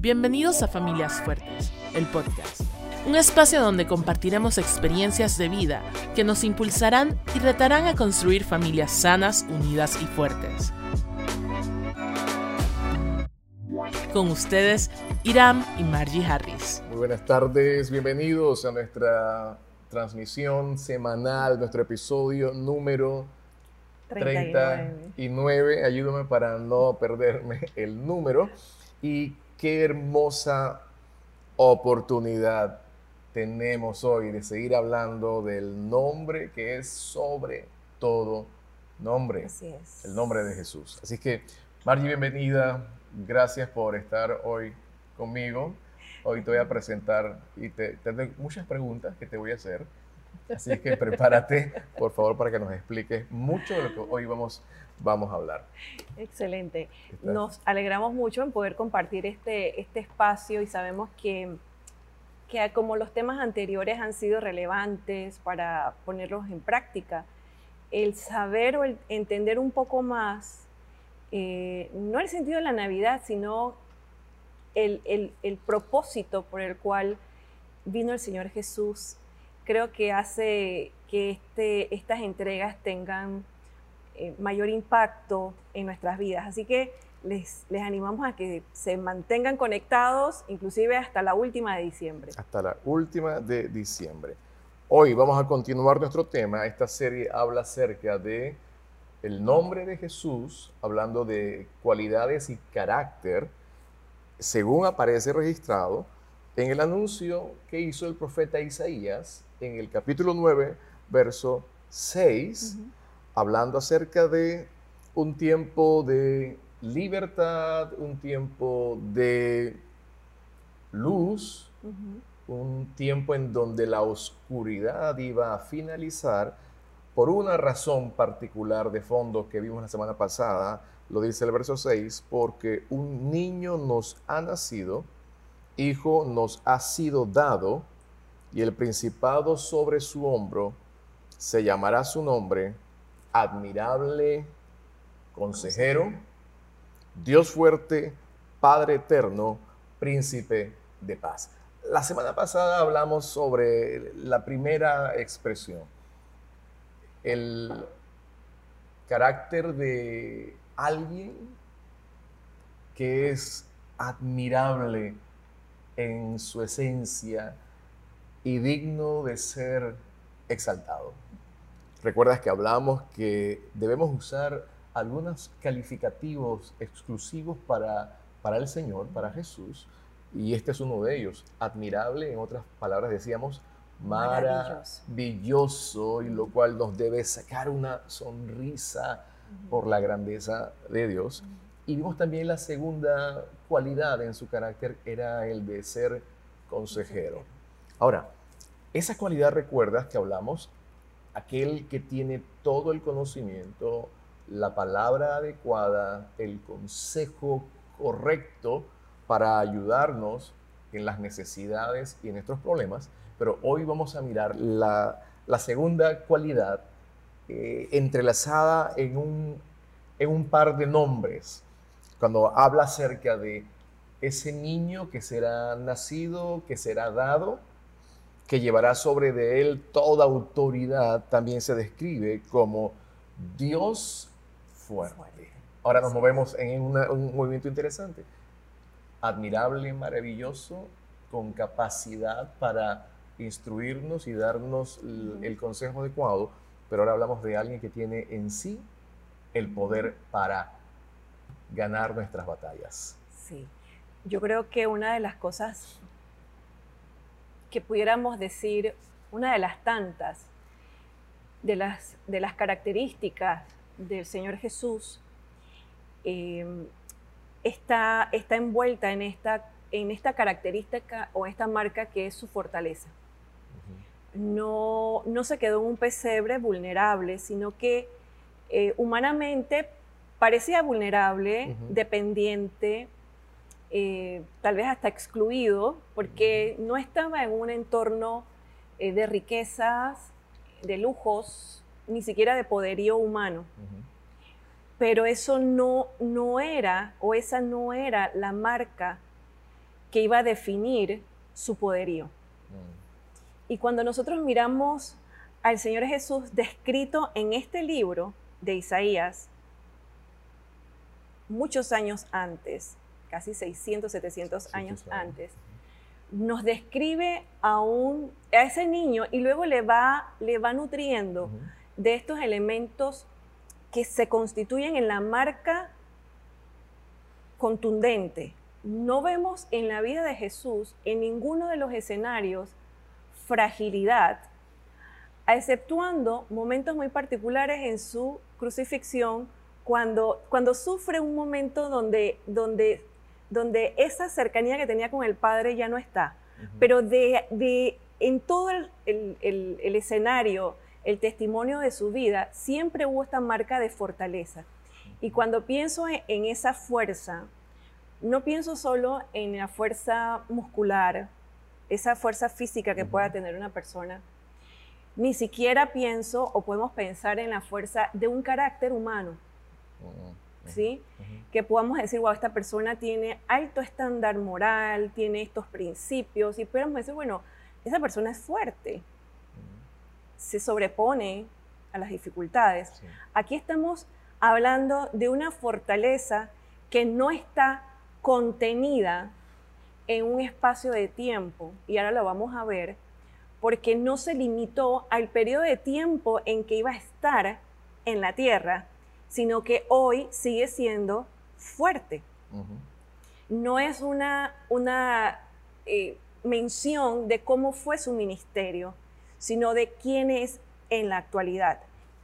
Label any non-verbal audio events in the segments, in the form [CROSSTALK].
Bienvenidos a Familias Fuertes, el podcast. Un espacio donde compartiremos experiencias de vida que nos impulsarán y retarán a construir familias sanas, unidas y fuertes. Con ustedes, Iram y Margie Harris. Muy buenas tardes, bienvenidos a nuestra transmisión semanal, nuestro episodio número 39. 39. Ayúdame para no perderme el número. Y qué hermosa oportunidad tenemos hoy de seguir hablando del nombre que es sobre todo nombre. Así es. El nombre de Jesús. Así que, Margie, bienvenida. Gracias por estar hoy conmigo. Hoy te voy a presentar y te, tengo muchas preguntas que te voy a hacer. Así que prepárate, por favor, para que nos expliques mucho de lo que hoy vamos, vamos a hablar. Excelente. Nos alegramos mucho en poder compartir este, este espacio y sabemos que, que como los temas anteriores han sido relevantes para ponerlos en práctica, el saber o el entender un poco más, eh, no el sentido de la Navidad, sino el, el, el propósito por el cual vino el Señor Jesús creo que hace que este, estas entregas tengan eh, mayor impacto en nuestras vidas. Así que les, les animamos a que se mantengan conectados, inclusive hasta la última de diciembre. Hasta la última de diciembre. Hoy vamos a continuar nuestro tema. Esta serie habla acerca de el nombre de Jesús, hablando de cualidades y carácter, según aparece registrado en el anuncio que hizo el profeta Isaías en el capítulo 9, verso 6, hablando acerca de un tiempo de libertad, un tiempo de luz, un tiempo en donde la oscuridad iba a finalizar por una razón particular de fondo que vimos la semana pasada, lo dice el verso 6, porque un niño nos ha nacido, hijo nos ha sido dado, y el principado sobre su hombro, se llamará su nombre, admirable, consejero, Dios fuerte, Padre eterno, príncipe de paz. La semana pasada hablamos sobre la primera expresión, el carácter de alguien que es admirable en su esencia, y digno de ser exaltado. Recuerdas que hablamos que debemos usar algunos calificativos exclusivos para, para el Señor, para Jesús, y este es uno de ellos. Admirable, en otras palabras decíamos, maravilloso, y lo cual nos debe sacar una sonrisa por la grandeza de Dios. Y vimos también la segunda cualidad en su carácter, era el de ser consejero. Ahora, esa cualidad recuerdas que hablamos, aquel que tiene todo el conocimiento, la palabra adecuada, el consejo correcto para ayudarnos en las necesidades y en nuestros problemas. Pero hoy vamos a mirar la, segunda cualidad eh, entrelazada en un, en un par de nombres. Cuando habla acerca de ese niño que será nacido, que será dado, que llevará sobre de él toda autoridad, también se describe como Dios fuerte. Ahora nos movemos en un movimiento interesante. Admirable, maravilloso, con capacidad para instruirnos y darnos el, consejo adecuado, pero ahora hablamos de alguien que tiene en sí el poder para ganar nuestras batallas. Sí, yo creo que una de las cosas que pudiéramos decir una de las tantas de las, de las características del Señor Jesús em, está, está envuelta en esta, en esta característica o esta marca que es su fortaleza. no, no, se quedó en un pesebre vulnerable, sino que eh, humanamente parecía vulnerable, dependiente, eh, tal vez hasta excluido, porque no estaba en un entorno eh, de riquezas, de lujos, ni siquiera de poderío humano. Pero eso no, no era, o esa no era la marca que iba a definir su poderío. Mm. Y cuando nosotros miramos al Señor Jesús descrito en este libro de Isaías, muchos años antes, casi 600, 700 años antes, nos describe a, un, a ese niño y luego le va, le va nutriendo de estos elementos que se constituyen en la marca contundente. No vemos en la vida de Jesús, en ninguno de los escenarios, fragilidad, exceptuando momentos muy particulares en su crucifixión, cuando, cuando sufre un momento donde, donde, donde esa cercanía que tenía con el Padre ya no está. Pero de, de, en todo el, el, el, escenario, el testimonio de su vida, siempre hubo esta marca de fortaleza. Y cuando pienso en, esa fuerza, no pienso solo en la fuerza muscular, esa fuerza física que pueda tener una persona, ni siquiera pienso o podemos pensar en la fuerza de un carácter humano, ¿sí? Que podamos decir, wow, esta persona tiene alto estándar moral, tiene estos principios, y podemos decir, bueno, esa persona es fuerte, se sobrepone a las dificultades. Aquí estamos hablando de una fortaleza que no está contenida en un espacio de tiempo, y ahora lo vamos a ver, porque no se limitó al periodo de tiempo en que iba a estar en la tierra, sino que hoy sigue siendo fuerte. No es una, una eh, mención de cómo fue su ministerio, sino de quién es en la actualidad,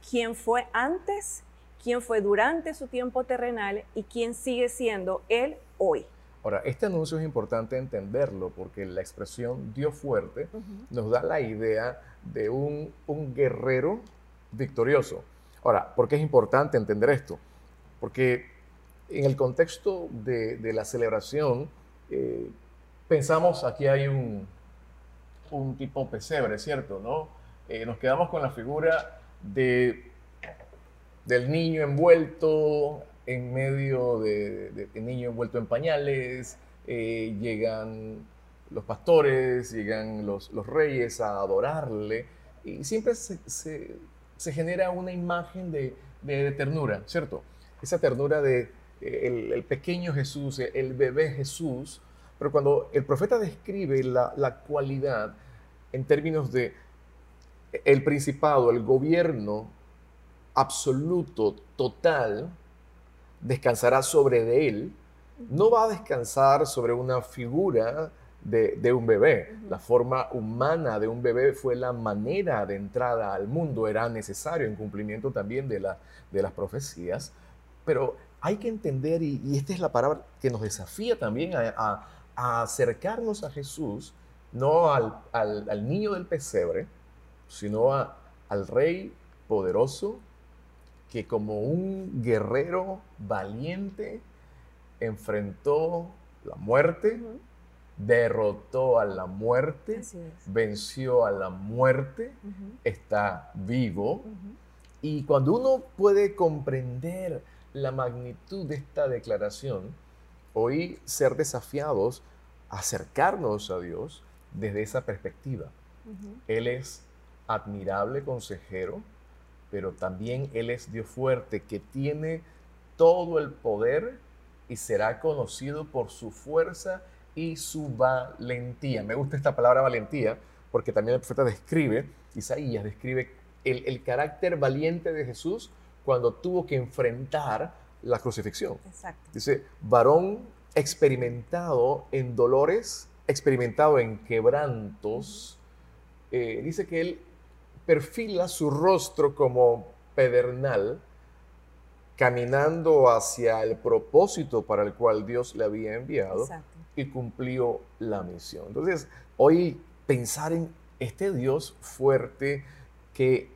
quién fue antes, quién fue durante su tiempo terrenal y quién sigue siendo él hoy. Ahora, este anuncio es importante entenderlo porque la expresión Dios fuerte nos da la idea de un, guerrero victorioso. Ahora, ¿por qué es importante entender esto? Porque en el contexto de, la celebración, eh, pensamos aquí hay un, un tipo pesebre, ¿cierto? ¿no? Eh, nos quedamos con la figura de, del niño envuelto en medio de, niño envuelto en pañales, eh, llegan los pastores, llegan los, los, reyes a adorarle, y siempre se, genera una imagen de, de, ternura, ¿cierto? Esa ternura de eh, el, pequeño Jesús, el bebé Jesús, pero cuando el profeta describe la, la cualidad en términos de el principado, el gobierno absoluto, total, descansará sobre de él, no va a descansar sobre una figura de, un bebé. La forma humana de un bebé fue la manera de entrada al mundo, era necesario en cumplimiento también de, la, de las profecías, pero hay que entender, y, esta es la palabra que nos desafía también a, acercarnos a Jesús, no al, al, niño del pesebre, sino al rey poderoso, que como un guerrero valiente enfrentó la muerte, derrotó a la muerte, venció a la muerte, está vivo. Y cuando uno puede comprender la magnitud de esta declaración, hoy ser desafiados a acercarnos a Dios desde esa perspectiva. Él es admirable consejero, pero también Él es Dios fuerte, que tiene todo el poder y será conocido por su fuerza y su valentía. Me gusta esta palabra valentía porque también el profeta describe, Isaías describe el, carácter valiente de Jesús cuando tuvo que enfrentar la crucifixión. Dice, varón experimentado en dolores, experimentado en quebrantos, eh, dice que él perfila su rostro como pedernal, caminando hacia el propósito para el cual Dios le había enviado y cumplió la misión. Entonces, hoy pensar en este Dios fuerte que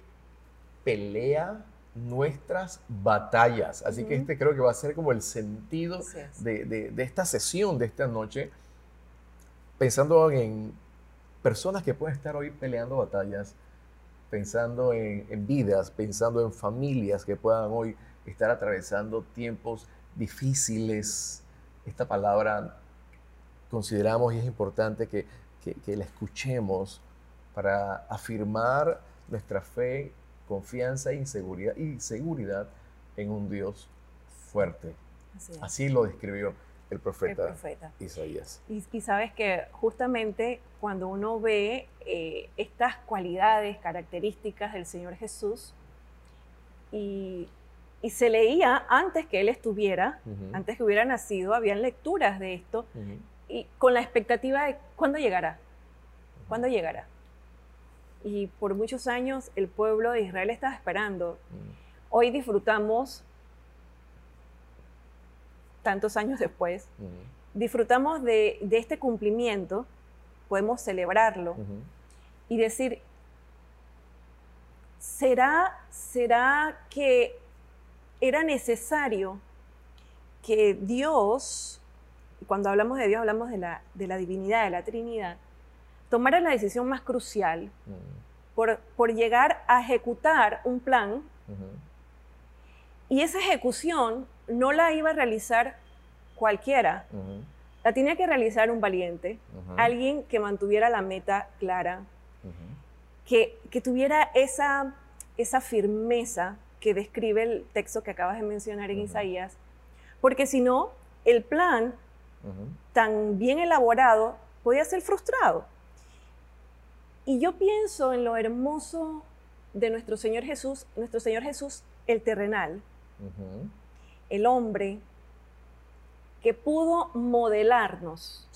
pelea nuestras batallas. Así que este creo que va a ser como el sentido de, de, esta sesión, de esta noche, pensando en personas que pueden estar hoy peleando batallas pensando en, vidas, pensando en familias que puedan hoy estar atravesando tiempos difíciles. Esta palabra consideramos y es importante que, que, la escuchemos para afirmar nuestra fe, confianza y seguridad, y seguridad en un Dios fuerte. Así, lo describió el profeta, Isaías. Y, sabes que justamente cuando uno ve eh, estas cualidades, características del Señor Jesús, y, se leía antes que Él estuviera, antes que hubiera nacido, habían lecturas de esto, y con la expectativa de cuándo llegará, cuándo llegará. Y por muchos años el pueblo de Israel estaba esperando. Hoy disfrutamos tantos años después, disfrutamos de, este cumplimiento, podemos celebrarlo y decir, ¿será, ¿será que era necesario que Dios, cuando hablamos de Dios hablamos de la, de la divinidad, de la Trinidad, tomara la decisión más crucial por, por, llegar a ejecutar un plan y esa ejecución no la iba a realizar cualquiera. La tenía que realizar un valiente, alguien que mantuviera la meta clara, que, tuviera esa, esa firmeza que describe el texto que acabas de mencionar en Isaías, porque si no, el plan tan bien elaborado podía ser frustrado. Y yo pienso en lo hermoso de nuestro Señor Jesús, nuestro Señor Jesús, el terrenal, el hombre que pudo modelarnos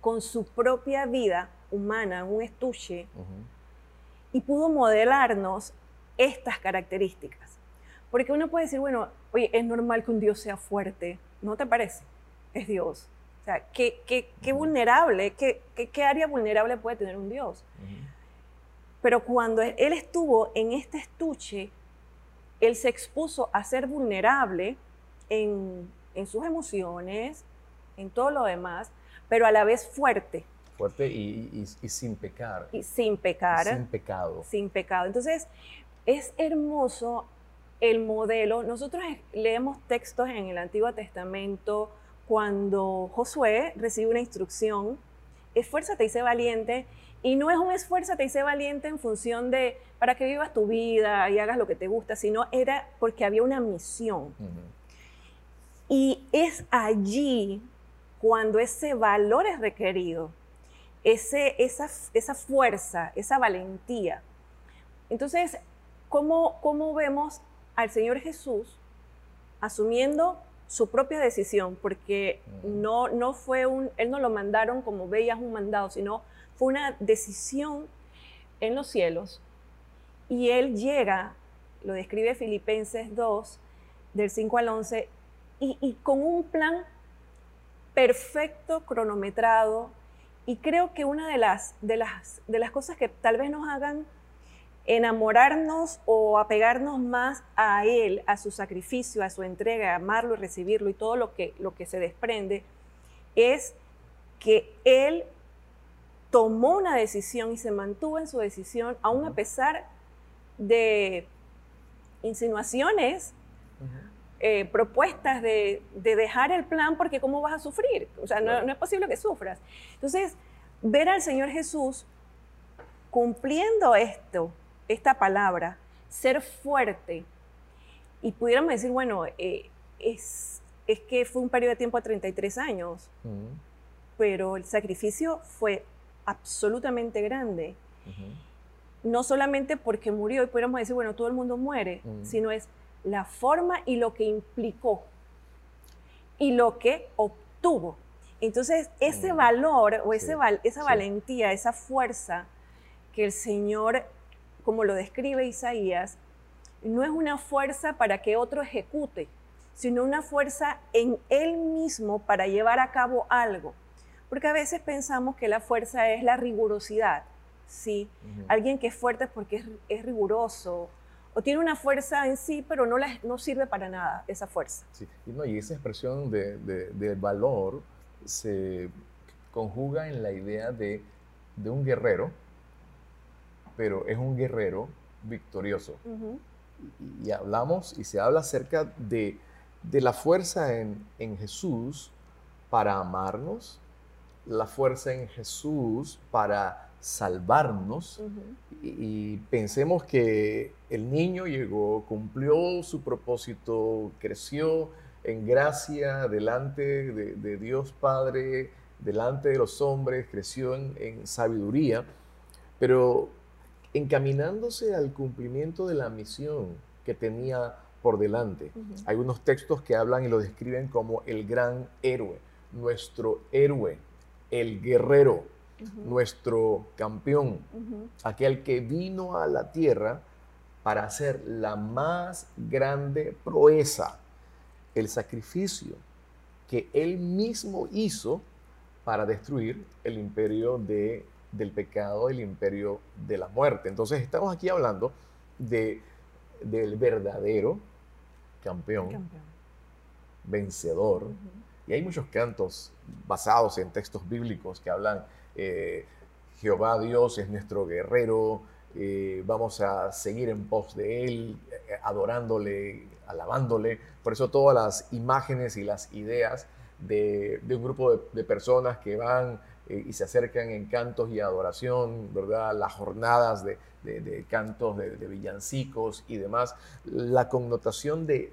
con su propia vida humana, un estuche, y pudo modelarnos estas características. Porque uno puede decir, bueno, oye, es normal que un Dios sea fuerte, ¿no te parece? Es Dios. O sea, ¿qué, qué, vulnerable, qué, qué, área vulnerable puede tener un Dios? Pero cuando Él estuvo en este estuche, él se expuso a ser vulnerable en, sus emociones, en todo lo demás, pero a la vez fuerte. Fuerte y, sin pecar. Y sin pecar. sin pecado. Sin pecado. Entonces, es hermoso el modelo. Nosotros leemos textos en el Antiguo Testamento cuando Josué recibe una instrucción, esfuérzate y sé valiente, y no es un esfuerzo, te hice valiente en función de para que vivas tu vida y hagas lo que te gusta, sino era porque había una misión. Y es allí cuando ese valor es requerido, ese, esa, esa fuerza, esa valentía. Entonces, ¿cómo, ¿cómo vemos al Señor Jesús asumiendo su propia decisión? Porque no, no fue un, Él no lo mandaron como veías un mandado, sino fue una decisión en los cielos y él llega, lo describe Filipenses 2, del 5 al 11, y, con un plan perfecto, cronometrado, y creo que una de las, de, las, de las cosas que tal vez nos hagan enamorarnos o apegarnos más a Él, a su sacrificio, a su entrega, amarlo y recibirlo y todo lo que, lo que se desprende, es que Él tomó una decisión y se mantuvo en su decisión, aún a pesar de insinuaciones, eh, propuestas de, dejar el plan porque cómo vas a sufrir. O sea, no, no, es posible que sufras. Entonces, ver al Señor Jesús cumpliendo esto, esta palabra, ser fuerte, y pudiéramos decir, bueno, eh, es, es que fue un periodo de tiempo de 33 años, pero el sacrificio fue absolutamente grande. No solamente porque murió y podríamos decir, bueno, todo el mundo muere, sino es la forma y lo que implicó y lo que obtuvo. Entonces, ese valor o ese esa valentía, esa fuerza que el Señor, como lo describe Isaías, no es una fuerza para que otro ejecute, sino una fuerza en Él mismo para llevar a cabo algo. Porque a veces pensamos que la fuerza es la rigurosidad, ¿sí? Alguien que es fuerte es porque es, riguroso o tiene una fuerza en sí, pero no, no sirve para nada esa fuerza. Sí. Y, no, y esa expresión de, valor se conjuga en la idea de, un guerrero, pero es un guerrero victorioso. y, hablamos y se habla acerca de, la fuerza en, en Jesús para amarnos, la fuerza en Jesús para salvarnos. Y, pensemos que el niño llegó, cumplió su propósito, creció en gracia delante de, Dios Padre, delante de los hombres, creció en, sabiduría, pero encaminándose al cumplimiento de la misión que tenía por delante. Hay unos textos que hablan y lo describen como el gran héroe, nuestro héroe, el guerrero, nuestro campeón, aquel que vino a la tierra para hacer la más grande proeza, el sacrificio que él mismo hizo para destruir el imperio de, del pecado, el imperio de la muerte. Entonces estamos aquí hablando de, del verdadero campeón, vencedor. Y hay muchos cantos basados en textos bíblicos que hablan, eh, Jehová Dios es nuestro guerrero, eh, vamos a seguir en pos de Él, eh, adorándole, alabándole. Por eso todas las imágenes y las ideas de, un grupo de, personas que van y se acercan en cantos y adoración, ¿verdad? Las jornadas de, de cantos, de, villancicos y demás, la connotación de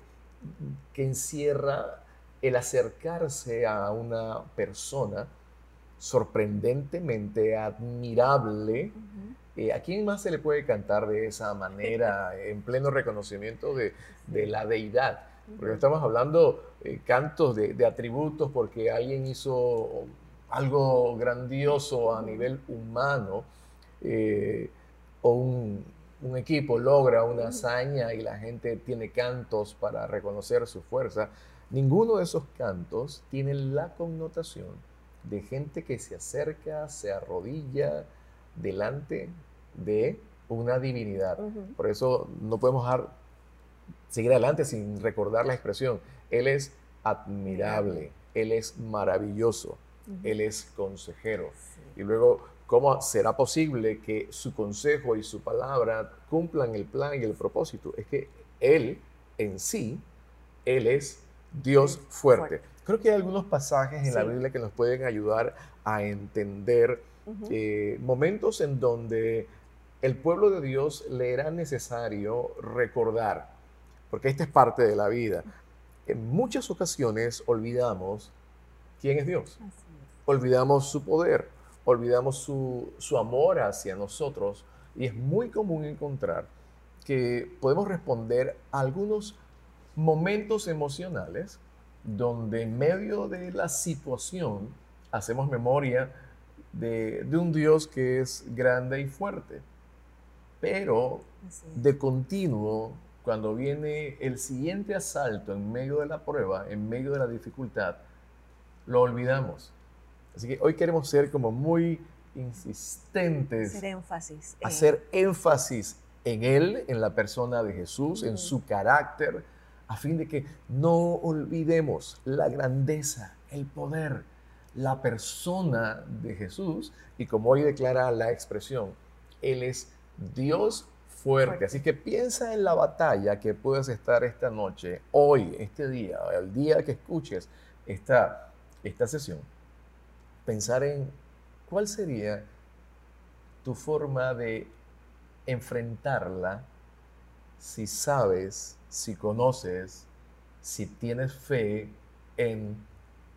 que encierra el acercarse a una persona sorprendentemente admirable. Eh, ¿A quién más se le puede cantar de esa manera, [LAUGHS] en pleno reconocimiento de, la deidad? Porque estamos hablando eh, cantos de, atributos porque alguien hizo algo grandioso a nivel humano eh, o un, un equipo logra una hazaña y la gente tiene cantos para reconocer su fuerza. Ninguno de esos cantos tiene la connotación de gente que se acerca, se arrodilla delante de una divinidad. Por eso no podemos dejar, seguir adelante sin recordar la expresión. Él es admirable, Él es maravilloso, Él es consejero. Y luego, ¿cómo será posible que su consejo y su palabra cumplan el plan y el propósito? Es que Él en sí, Él es Dios fuerte. Creo que hay algunos pasajes en la Biblia que nos pueden ayudar a entender eh, momentos en donde el pueblo de Dios le era necesario recordar, porque esta es parte de la vida. En muchas ocasiones olvidamos quién es Dios, olvidamos su poder, olvidamos su, su amor hacia nosotros y es muy común encontrar que podemos responder a algunos momentos emocionales donde en medio de la situación hacemos memoria de, un Dios que es grande y fuerte. Pero de continuo, cuando viene el siguiente asalto en medio de la prueba, en medio de la dificultad, lo olvidamos. Así que hoy queremos ser como muy insistentes. Hacer énfasis. Hacer énfasis en Él, en la persona de Jesús, en su carácter, a fin de que no olvidemos la grandeza, el poder, la persona de Jesús y como hoy declara la expresión, Él es Dios fuerte. Así que piensa en la batalla que puedes estar esta noche, hoy, este día, el día que escuches esta, esta sesión. Pensar en cuál sería tu forma de enfrentarla si sabes si conoces, si tienes fe en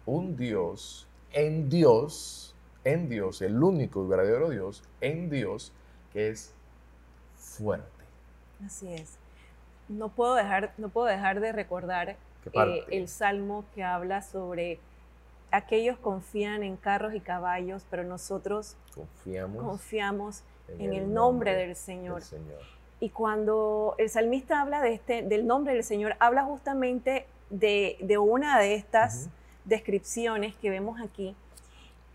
un Dios, en Dios, en Dios, el único y verdadero Dios, en Dios, que es fuerte. Así es. No puedo dejar, no puedo dejar de recordar eh, el salmo que habla sobre aquellos confían en carros y caballos, pero nosotros confiamos, confiamos en, el, nombre, del Señor. Y cuando el salmista habla de este, del nombre del Señor, habla justamente de, una de estas descripciones que vemos aquí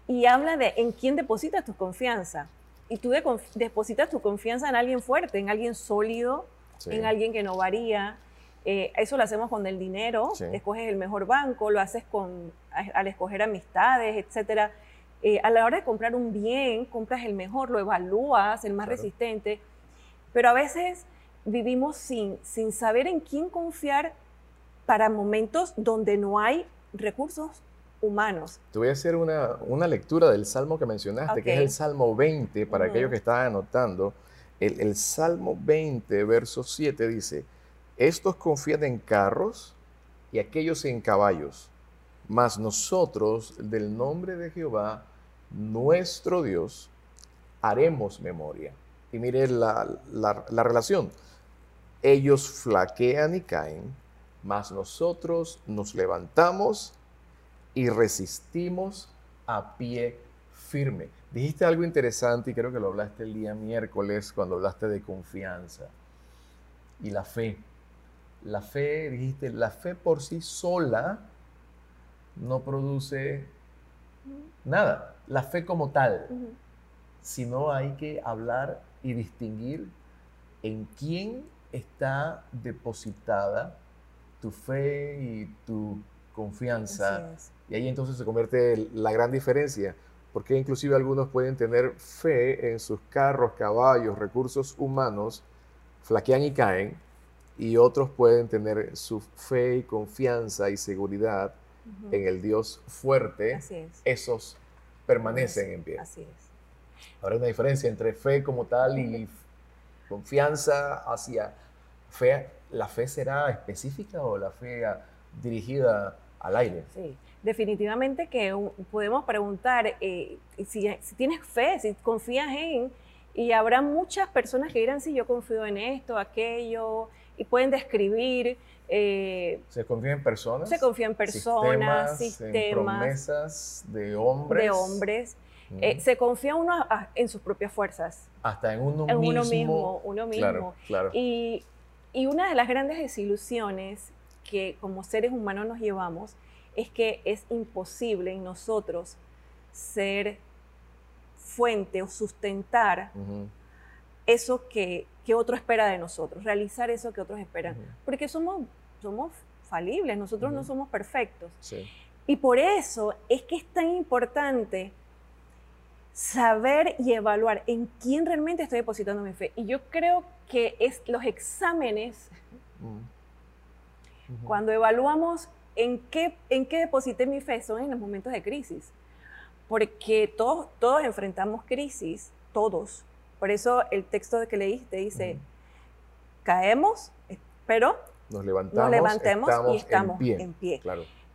y habla de en quién depositas tu confianza. Y tú depositas tu confianza en alguien fuerte, en alguien sólido, en alguien que no varía. Eh, eso lo hacemos con el dinero, escoges el mejor banco, lo haces con, al escoger amistades, etc. Eh, a la hora de comprar un bien, compras el mejor, lo evalúas, el más resistente pero a veces vivimos sin, sin saber en quién confiar para momentos donde no hay recursos humanos. Te voy a hacer una, una lectura del salmo que mencionaste, que es el Salmo 20, para aquellos que estaban anotando. El, el, Salmo 20, verso 7 dice, estos confían en carros y aquellos en caballos, mas nosotros del nombre de Jehová, nuestro Dios, haremos memoria. Y mire la, la, la relación. Ellos flaquean y caen, mas nosotros nos levantamos y resistimos a pie firme. Dijiste algo interesante y creo que lo hablaste el día miércoles cuando hablaste de confianza y la fe. La fe, dijiste, la fe por sí sola no produce nada, la fe como tal, sino hay que hablar y distinguir en quién está depositada tu fe y tu confianza. Y ahí entonces se convierte la gran diferencia, porque inclusive algunos pueden tener fe en sus carros, caballos, recursos humanos, flaquean y caen, y otros pueden tener su fe y confianza y seguridad en el Dios fuerte. Esos permanecen en pie. Así es. Ahora hay una diferencia entre fe como tal y confianza hacia fe. ¿La fe será específica o la fe dirigida al aire? Sí, definitivamente que podemos preguntar eh, si, si, tienes fe, si confías en, y habrá muchas personas que dirán, sí, yo confío en esto, aquello, y pueden describir. Eh, ¿Se confía en personas? Se confía en personas, sistemas, promesas de hombres. De hombres. Eh, se confía uno en sus propias fuerzas. Hasta en uno en mismo. Uno mismo, uno mismo. Claro, Y, y una de las grandes desilusiones que como seres humanos nos llevamos es que es imposible en nosotros ser fuente o sustentar eso que, que, otro espera de nosotros, realizar eso que otros esperan. Porque somos, somos falibles, nosotros no somos perfectos. Y por eso es que es tan importante saber y evaluar en quién realmente estoy depositando mi fe. Y yo creo que es los exámenes, cuando evaluamos en qué, en qué deposité mi fe, son en los momentos de crisis. Porque todos, todos enfrentamos crisis, todos. Por eso el texto que leíste dice, caemos, pero nos levantamos, levantemos estamos y estamos en pie.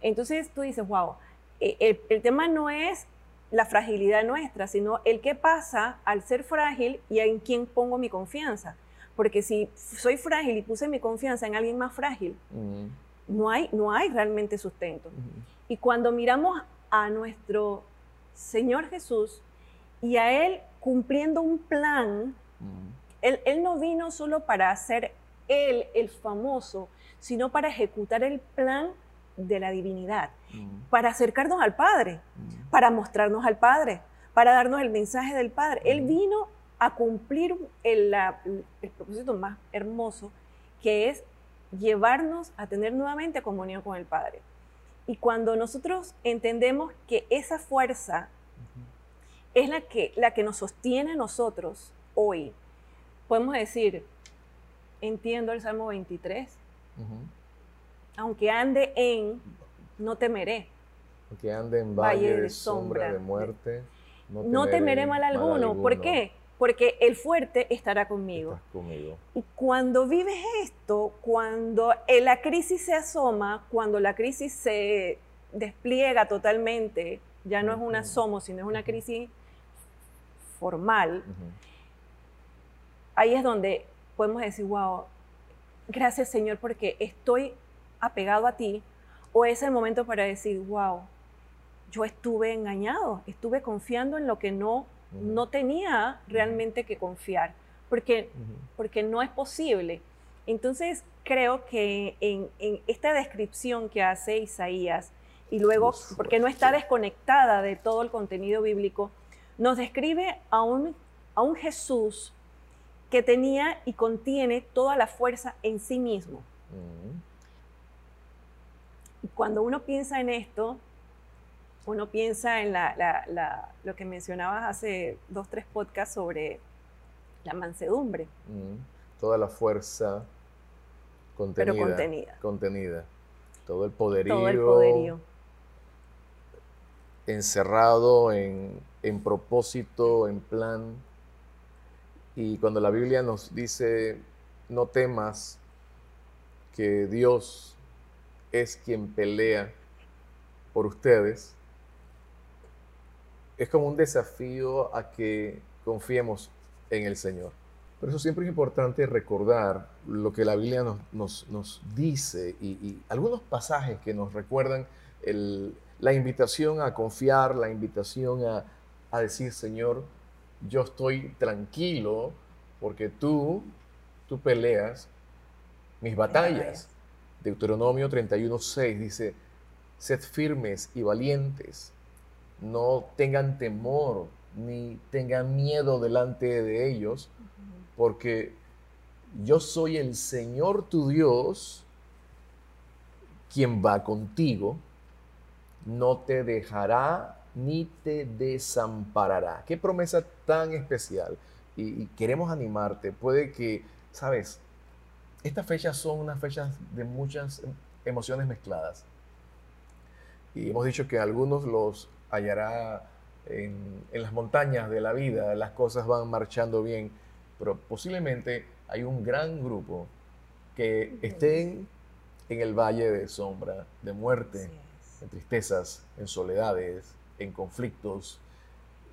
Entonces tú dices, wow, el, el, tema no es la fragilidad nuestra, sino el qué pasa al ser frágil y en quién pongo mi confianza. Porque si soy frágil y puse mi confianza en alguien más frágil, no, hay, no hay realmente sustento. Y cuando miramos a nuestro Señor Jesús y a Él cumpliendo un plan, él, él no vino solo para ser Él el famoso, sino para ejecutar el plan de la divinidad, para acercarnos al Padre, para mostrarnos al Padre, para darnos el mensaje del Padre. Él vino a cumplir el, el, propósito más hermoso, que es llevarnos a tener nuevamente comunión con el Padre. Y cuando nosotros entendemos que esa fuerza es la que, la que nos sostiene a nosotros hoy, podemos decir, entiendo el Salmo 23, aunque ande en, no temeré. Aunque ande en valle, de, sombra, de muerte, no temeré, mal, alguno. ¿Por qué? Porque el fuerte estará conmigo. conmigo. Y cuando vives esto, cuando la crisis se asoma, cuando la crisis se despliega totalmente, ya no es una asomo, sino es una crisis formal, ahí es donde podemos decir, wow, gracias Señor porque estoy apegado a ti, o es el momento para decir, wow, yo estuve engañado, estuve confiando en lo que no, no tenía realmente que confiar, porque, porque no es posible. Entonces, creo que en, esta descripción que hace Isaías, y luego, porque no está desconectada de todo el contenido bíblico, nos describe a un, a un Jesús que tenía y contiene toda la fuerza en sí mismo. Y cuando uno piensa en esto, uno piensa en lo que mencionabas hace dos, tres podcasts sobre la mansedumbre. Toda la fuerza contenida. Pero contenida. Contenida. Todo el poderío. Todo el poderío. encerrado en, en propósito, en plan. Y cuando la Biblia nos dice, no temas, que Dios es quien pelea por ustedes, es como un desafío a que confiemos en el Señor. Por eso siempre es importante recordar lo que la Biblia nos, nos, dice y, algunos pasajes que nos recuerdan la invitación a confiar, la invitación a, a decir, Señor, yo estoy tranquilo porque tú, tú peleas mis batallas. Deuteronomio 31.6 dice, sed firmes y valientes, no tengan temor ni tengan miedo delante de ellos, porque yo soy el Señor tu Dios, quien va contigo, no te dejará ni te desamparará. Qué promesa tan especial. Y, queremos animarte. Puede que, sabes, estas fechas son unas fechas de muchas emociones mezcladas. Y hemos dicho que algunos los hallará en, las montañas de la vida, las cosas van marchando bien, pero posiblemente hay un gran grupo que estén en el valle de sombra, de muerte, en tristezas, en soledades, en conflictos.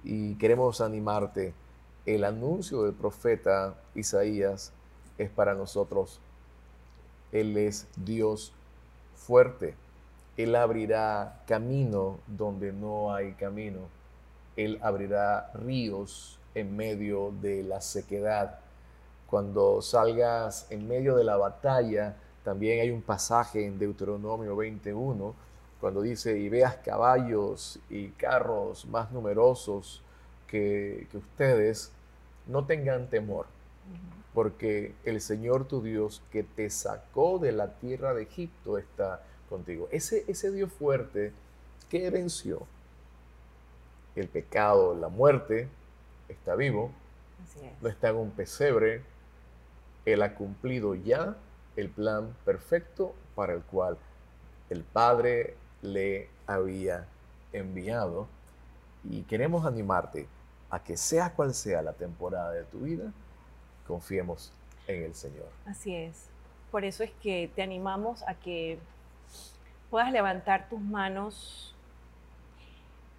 Y queremos animarte. El anuncio del profeta Isaías es para nosotros. Él es Dios fuerte. Él abrirá camino donde no hay camino. Él abrirá ríos en medio de la sequedad. Cuando salgas en medio de la batalla, también hay un pasaje en Deuteronomio 21, cuando dice, y veas caballos y carros más numerosos que, que ustedes, no tengan temor, porque el Señor tu Dios que te sacó de la tierra de Egipto está contigo. Ese, ese Dios fuerte que venció el pecado, la muerte, está vivo, no está en un pesebre, Él ha cumplido ya el plan perfecto para el cual el Padre le había enviado. Y queremos animarte a que sea cual sea la temporada de tu vida, confiemos en el Señor. Así es. Por eso es que te animamos a que puedas levantar tus manos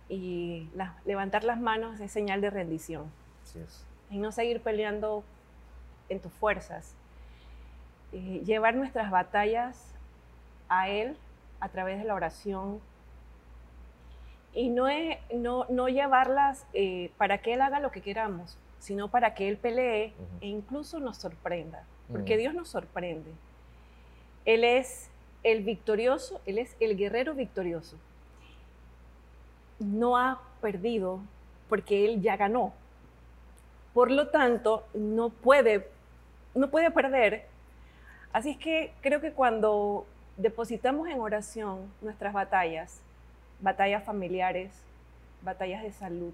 y levantar las manos es señal de rendición. Y no seguir peleando en tus fuerzas. llevar nuestras batallas a Él a través de la oración. Y no, no, no llevarlas eh, para que Él haga lo que queramos, sino para que Él pelee e incluso nos sorprenda. Porque Dios nos sorprende. Él es el victorioso, Él es el guerrero victorioso. No ha perdido porque Él ya ganó. Por lo tanto, no puede, no puede perder. Así es que creo que cuando depositamos en oración nuestras batallas, batallas familiares, batallas de salud,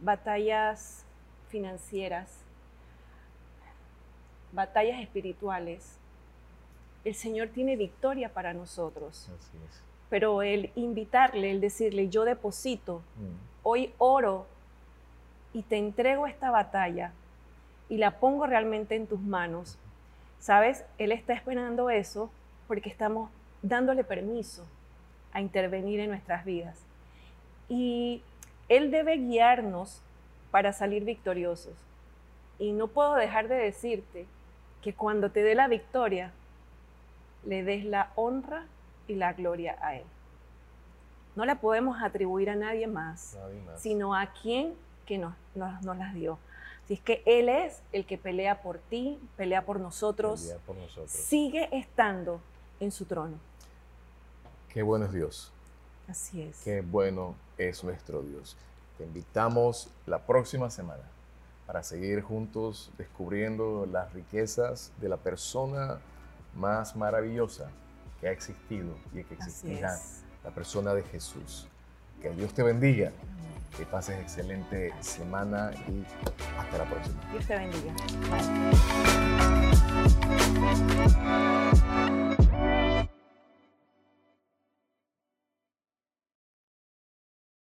batallas financieras, batallas espirituales, el Señor tiene victoria para nosotros. Pero el invitarle, el decirle, yo deposito, mm. hoy oro y te entrego esta batalla y la pongo realmente en tus manos. ¿Sabes? Él está esperando eso porque estamos dándole permiso a intervenir en nuestras vidas. Y Él debe guiarnos para salir victoriosos. Y no puedo dejar de decirte que cuando te dé la victoria, le des la honra y la gloria a Él. No la podemos atribuir a nadie más, sino a quien que nos, nos, las dio. Así es que Él es el que pelea por ti, pelea por nosotros, por nosotros. sigue estando en su trono. Qué bueno es Dios. Así es. Qué bueno es nuestro Dios. Te invitamos la próxima semana para seguir juntos descubriendo las riquezas de la persona más maravillosa que ha existido y que existirá, la persona de Jesús. Que Dios te bendiga, que pases excelente semana y hasta la próxima. Dios te bendiga.